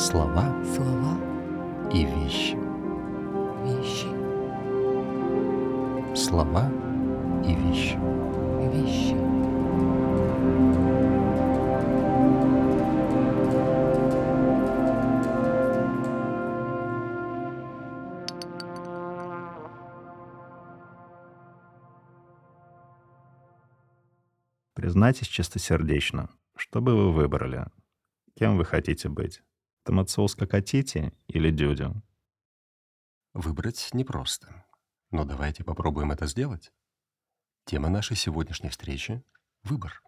Слова слова и вещи. вещи Слова и вещи. вещи Признайтесь чистосердечно, что бы вы выбрали? Кем вы хотите быть? Томацоус Кокотити или Дюдю? Выбрать непросто. Но давайте попробуем это сделать. Тема нашей сегодняшней встречи — выбор.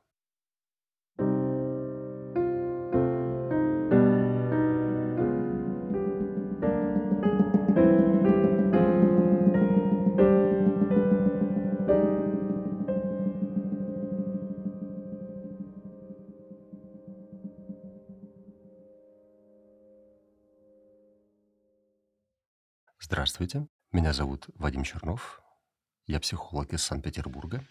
Здравствуйте, меня зовут Вадим Чернов. Я психолог из Санкт-Петербурга.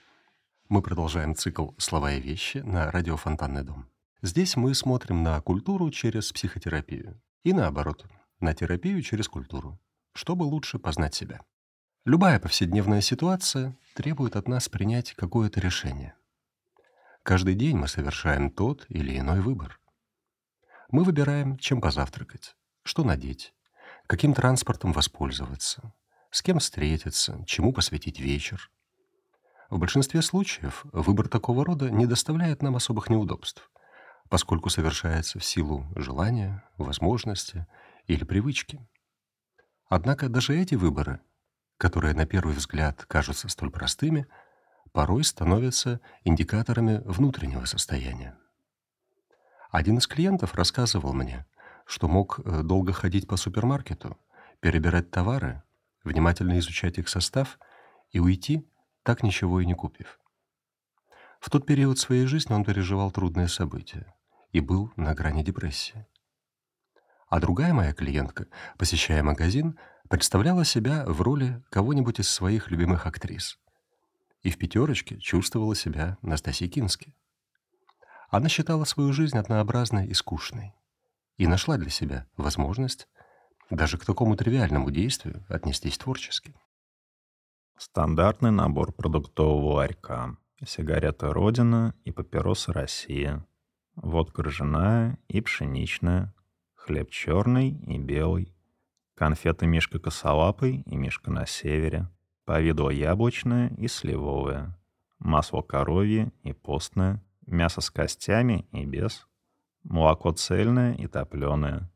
Мы продолжаем цикл «Слова и вещи» на радио «Фонтанный дом». Здесь мы смотрим на культуру через психотерапию. И наоборот, на терапию через культуру, чтобы лучше познать себя. Любая повседневная ситуация требует от нас принять какое-то решение. Каждый день мы совершаем тот или иной выбор. Мы выбираем, чем позавтракать, что надеть, каким транспортом воспользоваться, с кем встретиться, чему посвятить вечер. В большинстве случаев выбор такого рода не доставляет нам особых неудобств, поскольку совершается в силу желания, возможности или привычки. Однако даже эти выборы, которые на первый взгляд кажутся столь простыми, порой становятся индикаторами внутреннего состояния. Один из клиентов рассказывал мне, что мог э, долго ходить по супермаркету, перебирать товары, внимательно изучать их состав и уйти, так ничего и не купив. В тот период своей жизни он переживал трудные события и был на грани депрессии. А другая моя клиентка, посещая магазин, представляла себя в роли кого-нибудь из своих любимых актрис. И в пятерочке чувствовала себя Настасьей Кински. Она считала свою жизнь однообразной и скучной и нашла для себя возможность даже к такому тривиальному действию отнестись творчески. Стандартный набор продуктового ларька. Сигареты «Родина» и папиросы «Россия». Водка ржаная и пшеничная. Хлеб черный и белый. Конфеты «Мишка косолапый» и «Мишка на севере». Повидло яблочное и сливовое. Масло коровье и постное. Мясо с костями и без. Молоко цельное и топленое.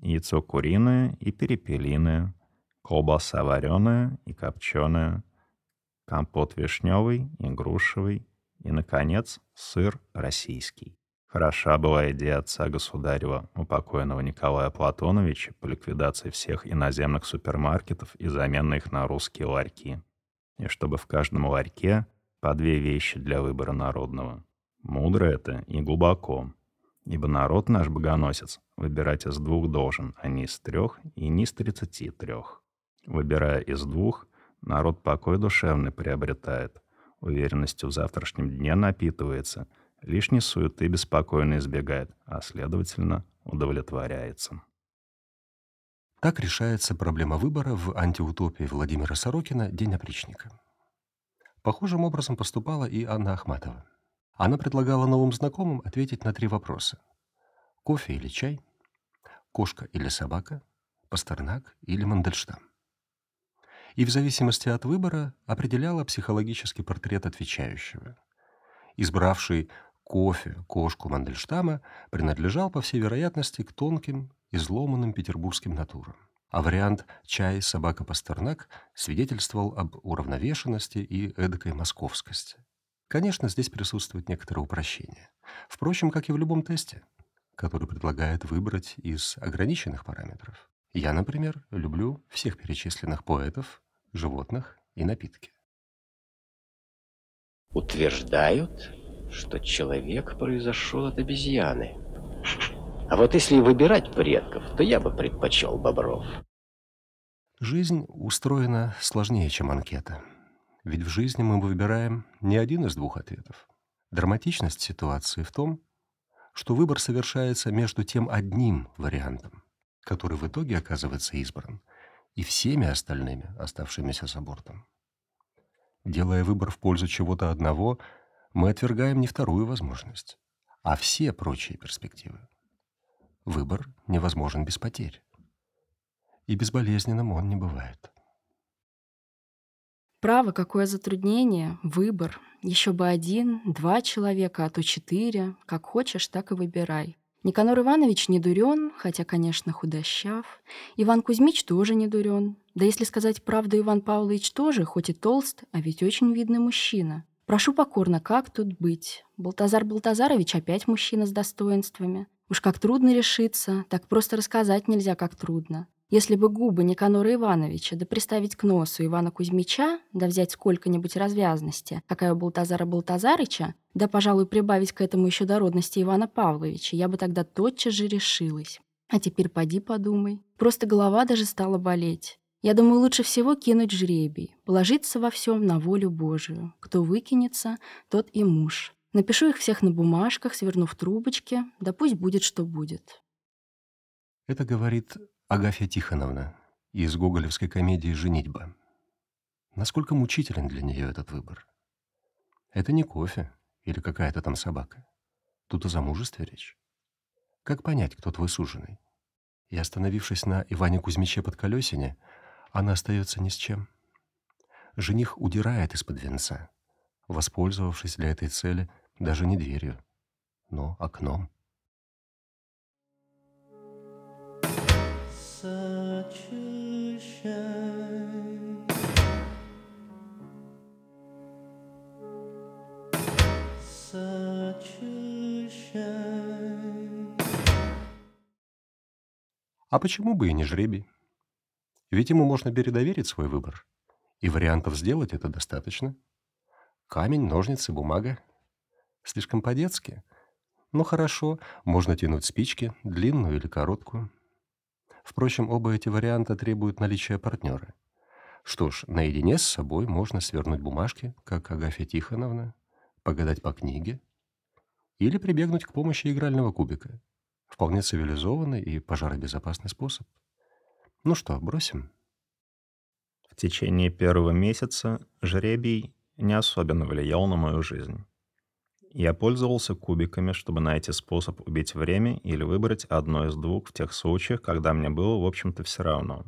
Яйцо куриное и перепелиное. Колбаса вареная и копченая. Компот вишневый и грушевый. И, наконец, сыр российский. Хороша была идея отца государева, у покойного Николая Платоновича, по ликвидации всех иноземных супермаркетов и замены их на русские ларьки. И чтобы в каждом ларьке по две вещи для выбора народного. Мудро это и глубоко, ибо народ наш богоносец выбирать из двух должен, а не из трех и не из тридцати трех. Выбирая из двух, народ покой душевный приобретает, уверенностью в завтрашнем дне напитывается, лишней суеты беспокойно избегает, а, следовательно, удовлетворяется. Так решается проблема выбора в антиутопии Владимира Сорокина «День опричника». Похожим образом поступала и Анна Ахматова. Она предлагала новым знакомым ответить на три вопроса. Кофе или чай? Кошка или собака? Пастернак или Мандельштам? И в зависимости от выбора определяла психологический портрет отвечающего. Избравший кофе, кошку Мандельштама принадлежал, по всей вероятности, к тонким, изломанным петербургским натурам. А вариант «чай, собака, Пастернак» свидетельствовал об уравновешенности и эдакой московскости. Конечно, здесь присутствует некоторое упрощение. Впрочем, как и в любом тесте, который предлагает выбрать из ограниченных параметров. Я, например, люблю всех перечисленных поэтов, животных и напитки. утверждают, что человек произошел от обезьяны. А вот если выбирать предков, то я бы предпочел бобров. Жизнь устроена сложнее, чем анкета. Ведь в жизни мы выбираем не один из двух ответов. Драматичность ситуации в том, что выбор совершается между тем одним вариантом который в итоге оказывается избран, и всеми остальными, оставшимися с абортом. Делая выбор в пользу чего-то одного, мы отвергаем не вторую возможность, а все прочие перспективы. Выбор невозможен без потерь. И безболезненным он не бывает. Право, какое затруднение, выбор. Еще бы один, два человека, а то четыре. Как хочешь, так и выбирай. Никанор Иванович не дурен, хотя, конечно, худощав. Иван Кузьмич тоже не дурен. Да если сказать правду, Иван Павлович тоже, хоть и толст, а ведь очень видный мужчина. Прошу покорно, как тут быть? Балтазар Балтазарович опять мужчина с достоинствами. Уж как трудно решиться, так просто рассказать нельзя, как трудно. Если бы губы Никанора Ивановича, да приставить к носу Ивана Кузьмича, да взять сколько-нибудь развязности, какая у Балтазара Балтазарыча, да, пожалуй, прибавить к этому еще дородности Ивана Павловича, я бы тогда тотчас же решилась. А теперь поди подумай. Просто голова даже стала болеть. Я думаю, лучше всего кинуть жребий, положиться во всем на волю Божию. Кто выкинется, тот и муж. Напишу их всех на бумажках, сверну в трубочки, да пусть будет, что будет. Это говорит Агафья Тихоновна из гоголевской комедии «Женитьба». Насколько мучителен для нее этот выбор? Это не кофе или какая-то там собака. Тут о замужестве речь. Как понять, кто твой суженый? И остановившись на Иване Кузьмиче под колесине, она остается ни с чем. Жених удирает из-под венца, воспользовавшись для этой цели даже не дверью, но окном. А почему бы и не жребий? Ведь ему можно передоверить свой выбор. И вариантов сделать это достаточно. Камень, ножницы, бумага. Слишком по-детски. Но хорошо, можно тянуть спички, длинную или короткую. Впрочем, оба эти варианта требуют наличия партнера. Что ж, наедине с собой можно свернуть бумажки, как Агафья Тихоновна, погадать по книге или прибегнуть к помощи игрального кубика. Вполне цивилизованный и пожаробезопасный способ. Ну что, бросим? В течение первого месяца жребий не особенно влиял на мою жизнь. Я пользовался кубиками, чтобы найти способ убить время или выбрать одно из двух в тех случаях, когда мне было, в общем-то, все равно.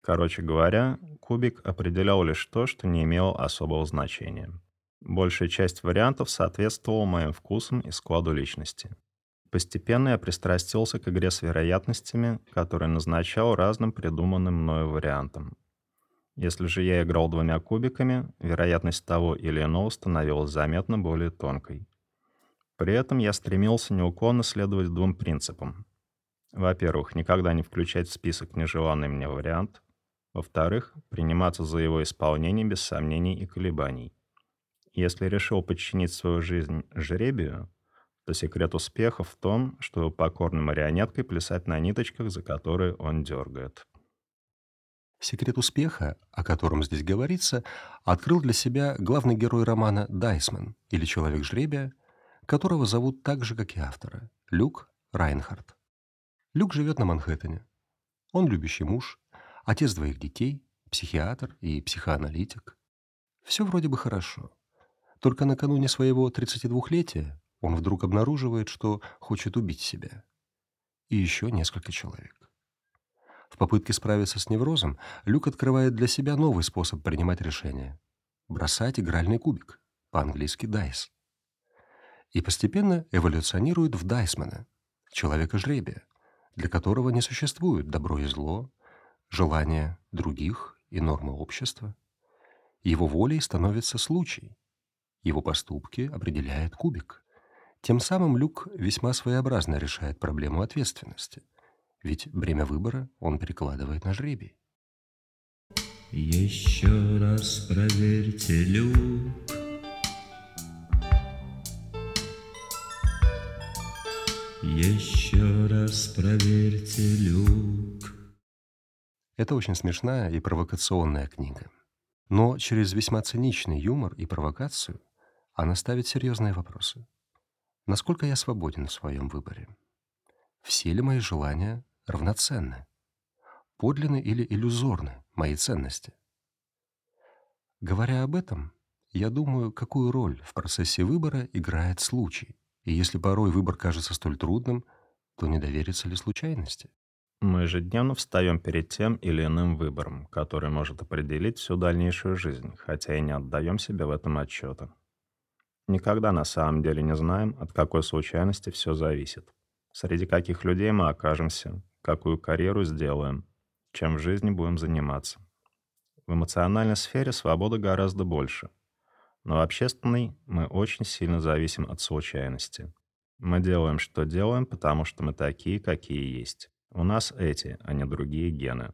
Короче говоря, кубик определял лишь то, что не имело особого значения. Большая часть вариантов соответствовала моим вкусам и складу личности. Постепенно я пристрастился к игре с вероятностями, которые назначал разным придуманным мною вариантам. Если же я играл двумя кубиками, вероятность того или иного становилась заметно более тонкой. При этом я стремился неуклонно следовать двум принципам. Во-первых, никогда не включать в список нежеланный мне вариант. Во-вторых, приниматься за его исполнение без сомнений и колебаний. Если решил подчинить свою жизнь жребию, то секрет успеха в том, что покорной марионеткой плясать на ниточках, за которые он дергает. Секрет успеха, о котором здесь говорится, открыл для себя главный герой романа «Дайсман» или «Человек жребия», которого зовут так же, как и автора – Люк Райнхард. Люк живет на Манхэттене. Он любящий муж, отец двоих детей, психиатр и психоаналитик. Все вроде бы хорошо. Только накануне своего 32-летия он вдруг обнаруживает, что хочет убить себя. И еще несколько человек. В попытке справиться с неврозом Люк открывает для себя новый способ принимать решения – бросать игральный кубик, по-английски «дайс» и постепенно эволюционирует в Дайсмана, человека жребия, для которого не существует добро и зло, желания других и нормы общества. Его волей становится случай. Его поступки определяет кубик. Тем самым Люк весьма своеобразно решает проблему ответственности, ведь бремя выбора он перекладывает на жребий. Еще раз проверьте люк, Еще раз проверьте люк. Это очень смешная и провокационная книга. Но через весьма циничный юмор и провокацию она ставит серьезные вопросы. Насколько я свободен в своем выборе? Все ли мои желания равноценны? подлинны или иллюзорны мои ценности. Говоря об этом, я думаю, какую роль в процессе выбора играет случай. И если порой выбор кажется столь трудным, то не довериться ли случайности? Мы ежедневно встаем перед тем или иным выбором, который может определить всю дальнейшую жизнь, хотя и не отдаем себе в этом отчета. Никогда на самом деле не знаем, от какой случайности все зависит. Среди каких людей мы окажемся, какую карьеру сделаем, чем в жизни будем заниматься. В эмоциональной сфере свободы гораздо больше. Но в общественной мы очень сильно зависим от случайности. Мы делаем, что делаем, потому что мы такие, какие есть. У нас эти, а не другие гены.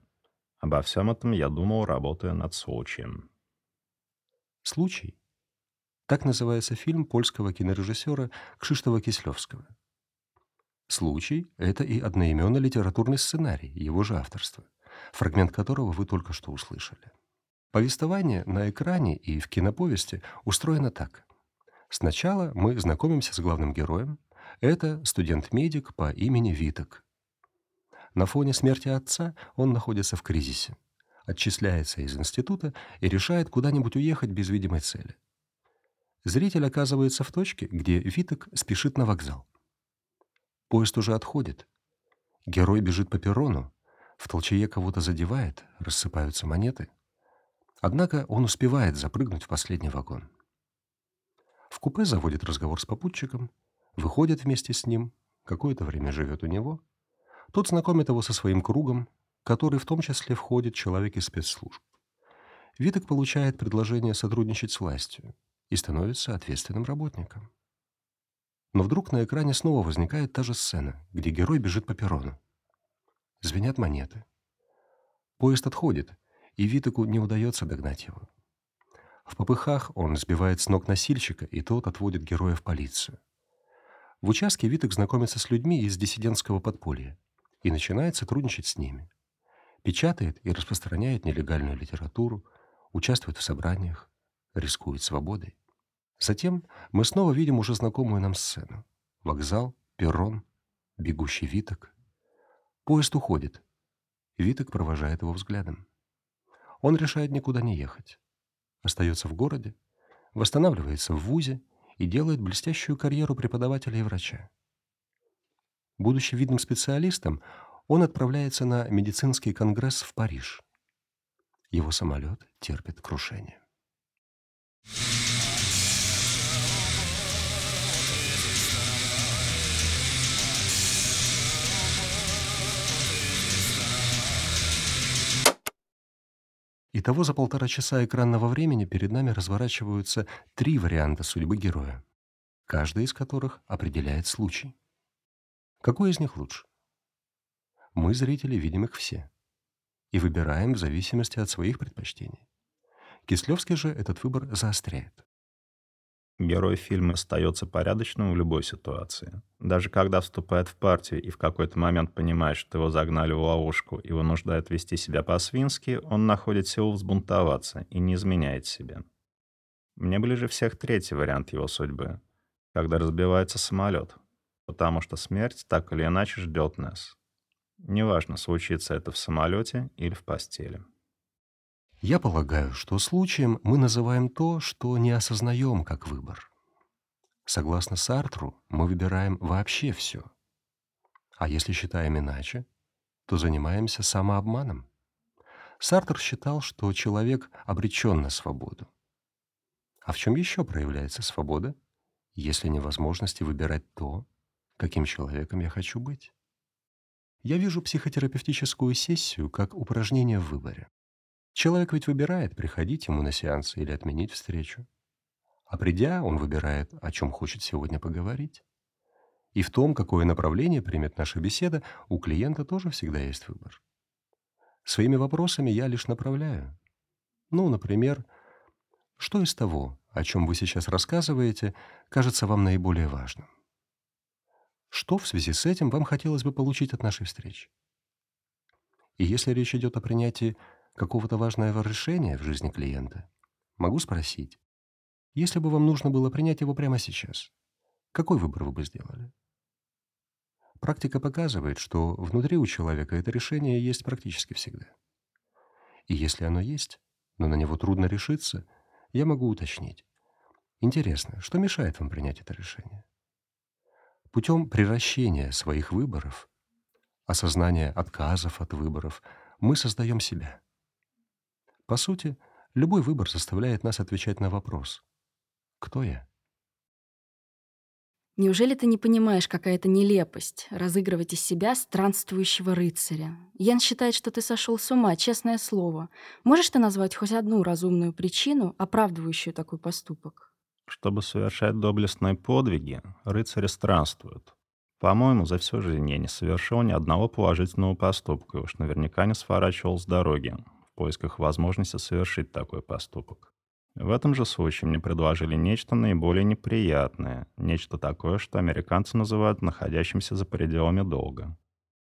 Обо всем этом я думал, работая над случаем. Случай. Так называется фильм польского кинорежиссера Кшиштова Кислевского. Случай — это и одноименный литературный сценарий, его же авторства, фрагмент которого вы только что услышали. Повествование на экране и в киноповести устроено так. Сначала мы знакомимся с главным героем. Это студент-медик по имени Виток. На фоне смерти отца он находится в кризисе, отчисляется из института и решает куда-нибудь уехать без видимой цели. Зритель оказывается в точке, где Виток спешит на вокзал. Поезд уже отходит. Герой бежит по перрону, в толчее кого-то задевает, рассыпаются монеты — Однако он успевает запрыгнуть в последний вагон. В купе заводит разговор с попутчиком, выходит вместе с ним, какое-то время живет у него. Тот знакомит его со своим кругом, который в том числе входит человек из спецслужб. Виток получает предложение сотрудничать с властью и становится ответственным работником. Но вдруг на экране снова возникает та же сцена, где герой бежит по перрону. Звенят монеты. Поезд отходит, и Витоку не удается догнать его. В попыхах он сбивает с ног носильщика, и тот отводит героя в полицию. В участке Виток знакомится с людьми из диссидентского подполья и начинает сотрудничать с ними. Печатает и распространяет нелегальную литературу, участвует в собраниях, рискует свободой. Затем мы снова видим уже знакомую нам сцену. Вокзал, перрон, бегущий Виток. Поезд уходит. Виток провожает его взглядом. Он решает никуда не ехать. Остается в городе, восстанавливается в ВУЗе и делает блестящую карьеру преподавателя и врача. Будучи видным специалистом, он отправляется на медицинский конгресс в Париж. Его самолет терпит крушение. Итого за полтора часа экранного времени перед нами разворачиваются три варианта судьбы героя, каждый из которых определяет случай. Какой из них лучше? Мы, зрители, видим их все и выбираем в зависимости от своих предпочтений. Кислевский же этот выбор заостряет. Герой фильма остается порядочным в любой ситуации. Даже когда вступает в партию и в какой-то момент понимает, что его загнали в ловушку и вынуждают вести себя по-свински, он находит силу взбунтоваться и не изменяет себе. Мне ближе всех третий вариант его судьбы, когда разбивается самолет, потому что смерть так или иначе ждет нас. Неважно, случится это в самолете или в постели. Я полагаю, что случаем мы называем то, что не осознаем как выбор. Согласно Сартру, мы выбираем вообще все. А если считаем иначе, то занимаемся самообманом. Сартр считал, что человек обречен на свободу. А в чем еще проявляется свобода, если невозможности выбирать то, каким человеком я хочу быть? Я вижу психотерапевтическую сессию как упражнение в выборе. Человек ведь выбирает, приходить ему на сеанс или отменить встречу. А придя, он выбирает, о чем хочет сегодня поговорить. И в том, какое направление примет наша беседа, у клиента тоже всегда есть выбор. Своими вопросами я лишь направляю. Ну, например, что из того, о чем вы сейчас рассказываете, кажется вам наиболее важным? Что в связи с этим вам хотелось бы получить от нашей встречи? И если речь идет о принятии какого-то важного решения в жизни клиента, могу спросить, если бы вам нужно было принять его прямо сейчас, какой выбор вы бы сделали? Практика показывает, что внутри у человека это решение есть практически всегда. И если оно есть, но на него трудно решиться, я могу уточнить. Интересно, что мешает вам принять это решение? Путем приращения своих выборов, осознания отказов от выборов, мы создаем себя. По сути, любой выбор заставляет нас отвечать на вопрос «Кто я?». Неужели ты не понимаешь, какая это нелепость — разыгрывать из себя странствующего рыцаря? Ян считает, что ты сошел с ума, честное слово. Можешь ты назвать хоть одну разумную причину, оправдывающую такой поступок? Чтобы совершать доблестные подвиги, рыцари странствуют. По-моему, за всю жизнь я не совершил ни одного положительного поступка и уж наверняка не сворачивал с дороги поисках возможности совершить такой поступок. В этом же случае мне предложили нечто наиболее неприятное, нечто такое, что американцы называют находящимся за пределами долга.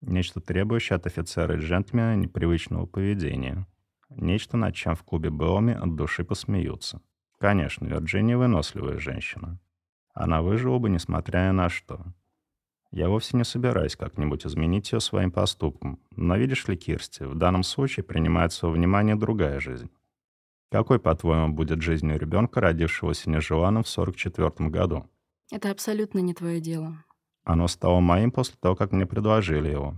Нечто требующее от офицера и джентльмена непривычного поведения. Нечто, над чем в клубе Белми от души посмеются. Конечно, Вирджиния выносливая женщина. Она выжила бы, несмотря ни на что. Я вовсе не собираюсь как-нибудь изменить ее своим поступком. Но видишь ли, Кирсти, в данном случае принимается во внимание другая жизнь. Какой, по-твоему, будет жизнь у ребенка, родившегося нежеланным в 44 году? Это абсолютно не твое дело. Оно стало моим после того, как мне предложили его.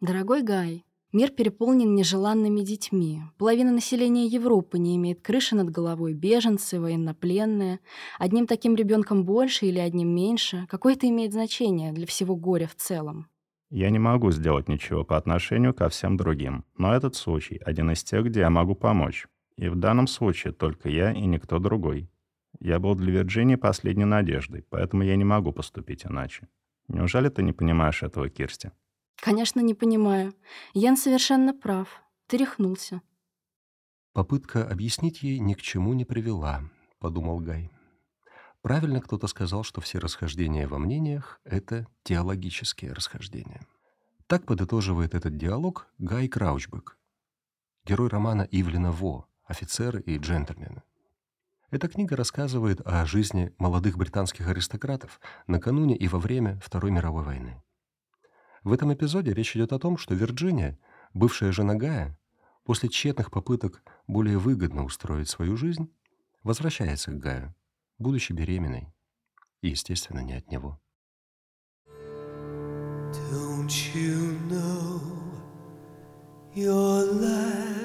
Дорогой Гай, Мир переполнен нежеланными детьми. Половина населения Европы не имеет крыши над головой, беженцы, военнопленные. Одним таким ребенком больше или одним меньше. Какое это имеет значение для всего горя в целом? Я не могу сделать ничего по отношению ко всем другим. Но этот случай — один из тех, где я могу помочь. И в данном случае только я и никто другой. Я был для Вирджинии последней надеждой, поэтому я не могу поступить иначе. Неужели ты не понимаешь этого, Кирсти? Конечно, не понимаю. Ян совершенно прав. Ты рехнулся. Попытка объяснить ей ни к чему не привела, подумал Гай. Правильно кто-то сказал, что все расхождения во мнениях — это теологические расхождения. Так подытоживает этот диалог Гай Краучбек, герой романа Ивлина Во «Офицеры и джентльмены». Эта книга рассказывает о жизни молодых британских аристократов накануне и во время Второй мировой войны. В этом эпизоде речь идет о том, что Вирджиния, бывшая жена Гая, после тщетных попыток более выгодно устроить свою жизнь, возвращается к Гаю, будучи беременной, и, естественно, не от него. Don't you know your life?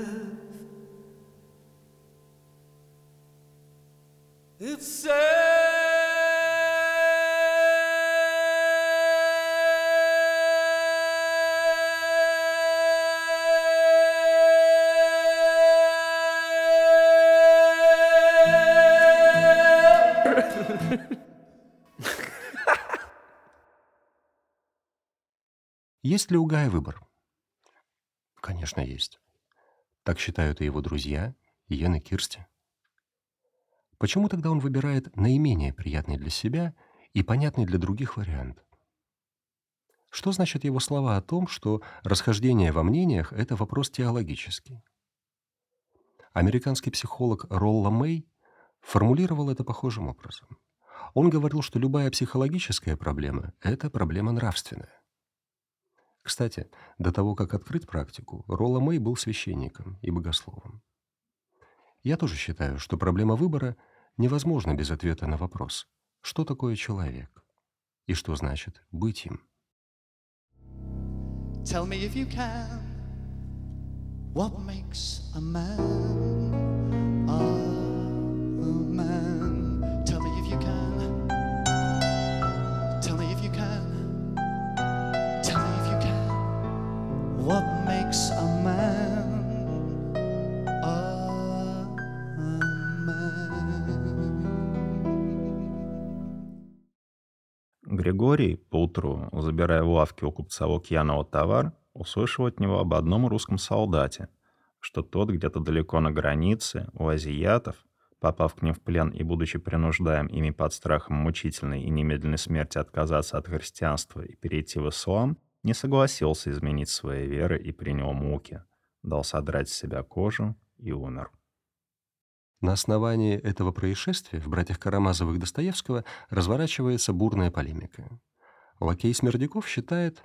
It's sad. Есть ли у Гая выбор? Конечно, есть. Так считают и его друзья, и Йен и Кирсти. Почему тогда он выбирает наименее приятный для себя и понятный для других вариант? Что значит его слова о том, что расхождение во мнениях — это вопрос теологический? Американский психолог Ролла Мэй формулировал это похожим образом. Он говорил, что любая психологическая проблема — это проблема нравственная. Кстати, до того, как открыть практику, Ролла Мэй был священником и богословом. Я тоже считаю, что проблема выбора невозможна без ответа на вопрос, что такое человек и что значит быть им. Tell me if you can, what makes a man a man? Григорий поутру, забирая в лавке у купца Лукьянова товар, услышал от него об одном русском солдате, что тот где-то далеко на границе, у азиатов, попав к ним в плен и будучи принуждаем ими под страхом мучительной и немедленной смерти отказаться от христианства и перейти в ислам, не согласился изменить свои веры и принял муки, дал содрать с себя кожу и умер. На основании этого происшествия в «Братьях Карамазовых» Достоевского разворачивается бурная полемика. Лакей Смердяков считает,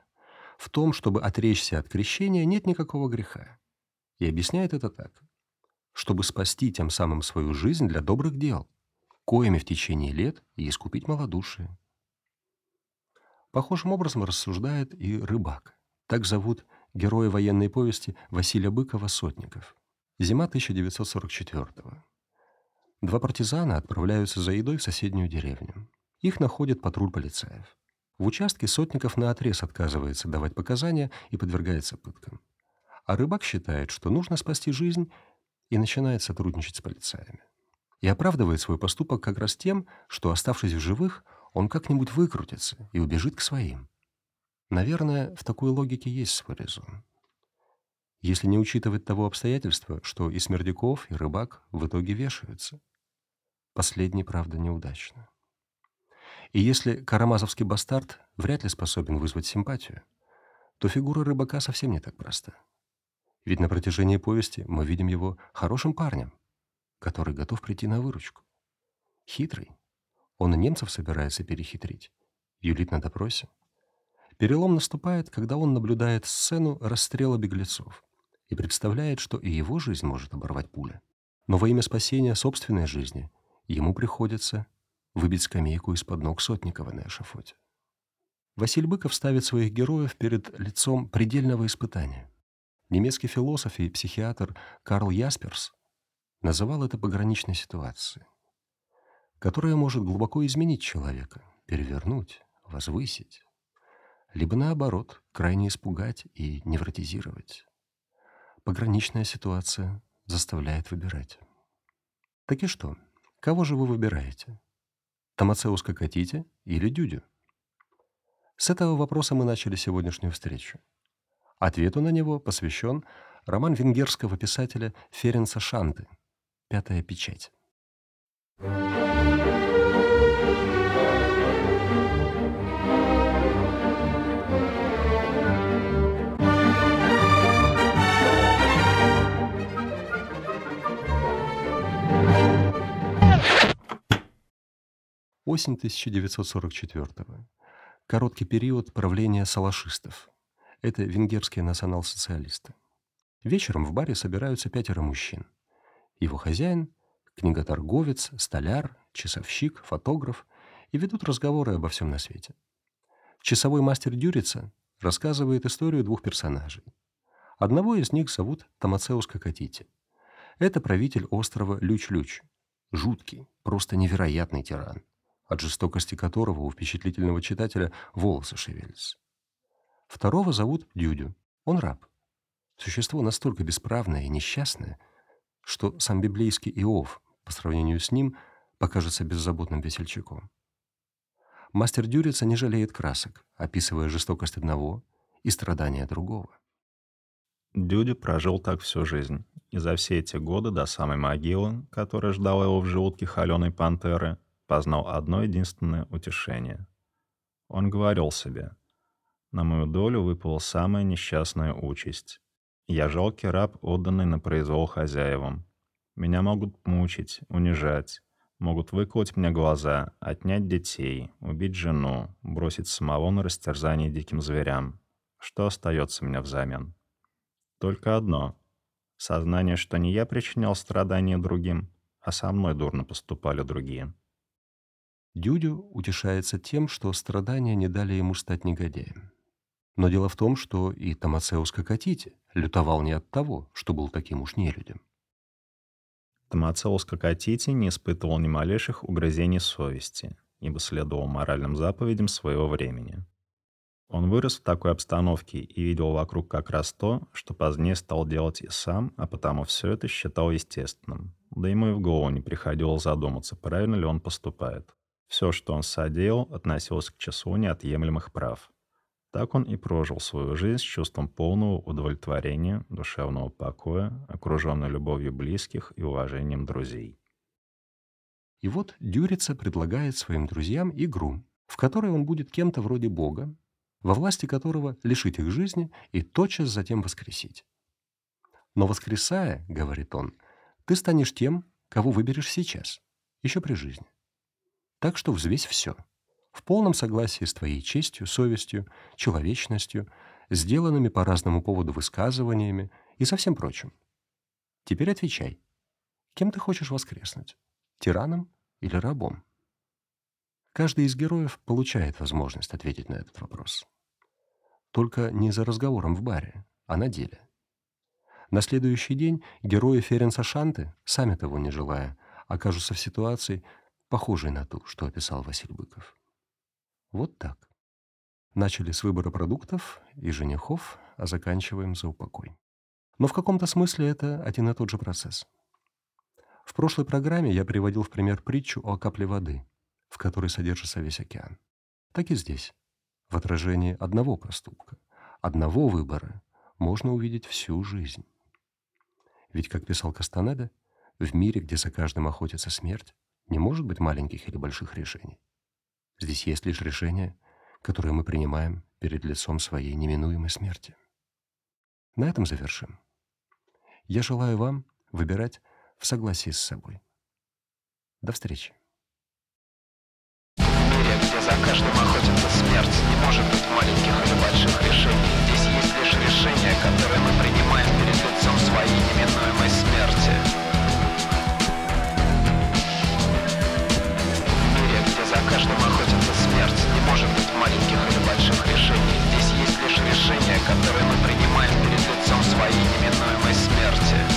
В том, чтобы отречься от крещения, нет никакого греха. И объясняет это так. Чтобы спасти тем самым свою жизнь для добрых дел, коими в течение лет и искупить малодушие. Похожим образом рассуждает и рыбак. Так зовут героя военной повести Василия Быкова «Сотников». Зима 1944 -го. Два партизана отправляются за едой в соседнюю деревню. Их находит патруль полицаев. В участке Сотников наотрез отказывается давать показания и подвергается пыткам. А рыбак считает, что нужно спасти жизнь, и начинает сотрудничать с полицаями. И оправдывает свой поступок как раз тем, что, оставшись в живых, он как-нибудь выкрутится и убежит к своим. Наверное, в такой логике есть свой резон. Если не учитывать того обстоятельства, что и Смердяков, и Рыбак в итоге вешаются. Последний, правда, неудачно. И если карамазовский бастард вряд ли способен вызвать симпатию, то фигура Рыбака совсем не так проста. Ведь на протяжении повести мы видим его хорошим парнем, который готов прийти на выручку. Хитрый. Он и немцев собирается перехитрить. Юлит на допросе. Перелом наступает, когда он наблюдает сцену расстрела беглецов и представляет, что и его жизнь может оборвать пуля. Но во имя спасения собственной жизни ему приходится выбить скамейку из-под ног Сотникова на эшафоте. Василий Быков ставит своих героев перед лицом предельного испытания. Немецкий философ и психиатр Карл Ясперс называл это пограничной ситуацией, которая может глубоко изменить человека, перевернуть, возвысить, либо наоборот, крайне испугать и невротизировать. Пограничная ситуация заставляет выбирать. Так и что? Кого же вы выбираете? Томацеус Кокотите или Дюдю? С этого вопроса мы начали сегодняшнюю встречу. Ответу на него посвящен роман венгерского писателя Ференца Шанты «Пятая печать». 8 1944 -го. Короткий период правления салашистов. Это венгерские национал-социалисты. Вечером в баре собираются пятеро мужчин. Его хозяин, книготорговец, столяр, часовщик, фотограф и ведут разговоры обо всем на свете. Часовой мастер Дюрица рассказывает историю двух персонажей. Одного из них зовут Томацеус Кокотити. Это правитель острова Люч-Люч. Жуткий, просто невероятный тиран от жестокости которого у впечатлительного читателя волосы шевелятся. Второго зовут Дюдю. Он раб. Существо настолько бесправное и несчастное, что сам библейский Иов по сравнению с ним покажется беззаботным весельчаком. Мастер Дюрица не жалеет красок, описывая жестокость одного и страдания другого. Дюдю прожил так всю жизнь, и за все эти годы до самой могилы, которая ждала его в желудке холеной пантеры, познал одно единственное утешение. Он говорил себе, «На мою долю выпала самая несчастная участь. Я жалкий раб, отданный на произвол хозяевам. Меня могут мучить, унижать, могут выколоть мне глаза, отнять детей, убить жену, бросить самого на растерзание диким зверям. Что остается мне взамен? Только одно — сознание, что не я причинял страдания другим, а со мной дурно поступали другие. Дюдю утешается тем, что страдания не дали ему стать негодяем. Но дело в том, что и Томацеус Кокотити лютовал не от того, что был таким уж нелюдем. Томацеус Кокотити не испытывал ни малейших угрызений совести, ибо следовал моральным заповедям своего времени. Он вырос в такой обстановке и видел вокруг как раз то, что позднее стал делать и сам, а потому все это считал естественным. Да ему и в голову не приходило задуматься, правильно ли он поступает. Все, что он содеял, относилось к числу неотъемлемых прав. Так он и прожил свою жизнь с чувством полного удовлетворения, душевного покоя, окруженный любовью близких и уважением друзей. И вот Дюрица предлагает своим друзьям игру, в которой он будет кем-то вроде Бога, во власти которого лишить их жизни и тотчас затем воскресить. Но воскресая, говорит он, ты станешь тем, кого выберешь сейчас, еще при жизни. Так что взвесь все. В полном согласии с твоей честью, совестью, человечностью сделанными по разному поводу высказываниями и со всем прочим. Теперь отвечай. Кем ты хочешь воскреснуть? Тираном или рабом? Каждый из героев получает возможность ответить на этот вопрос. Только не за разговором в баре, а на деле. На следующий день герои Ференса Шанты, сами того не желая, окажутся в ситуации, похожей на ту, что описал Василий Быков. Вот так. Начали с выбора продуктов и женихов, а заканчиваем за упокой. Но в каком-то смысле это один и тот же процесс. В прошлой программе я приводил в пример притчу о капле воды, в которой содержится весь океан. Так и здесь. В отражении одного проступка, одного выбора можно увидеть всю жизнь. Ведь, как писал Кастанеда, в мире, где за каждым охотится смерть, не может быть маленьких или больших решений. Здесь есть лишь решения, которые мы принимаем перед лицом своей неминуемой смерти. На этом завершим. Я желаю вам выбирать в согласии с собой. До встречи. Где за каждым охотится смерть, не может быть маленьких или больших решений. Здесь есть лишь решения, которые мы принимаем перед лицом своей неминуемой решения, которые мы принимаем перед лицом своей неминуемой смерти.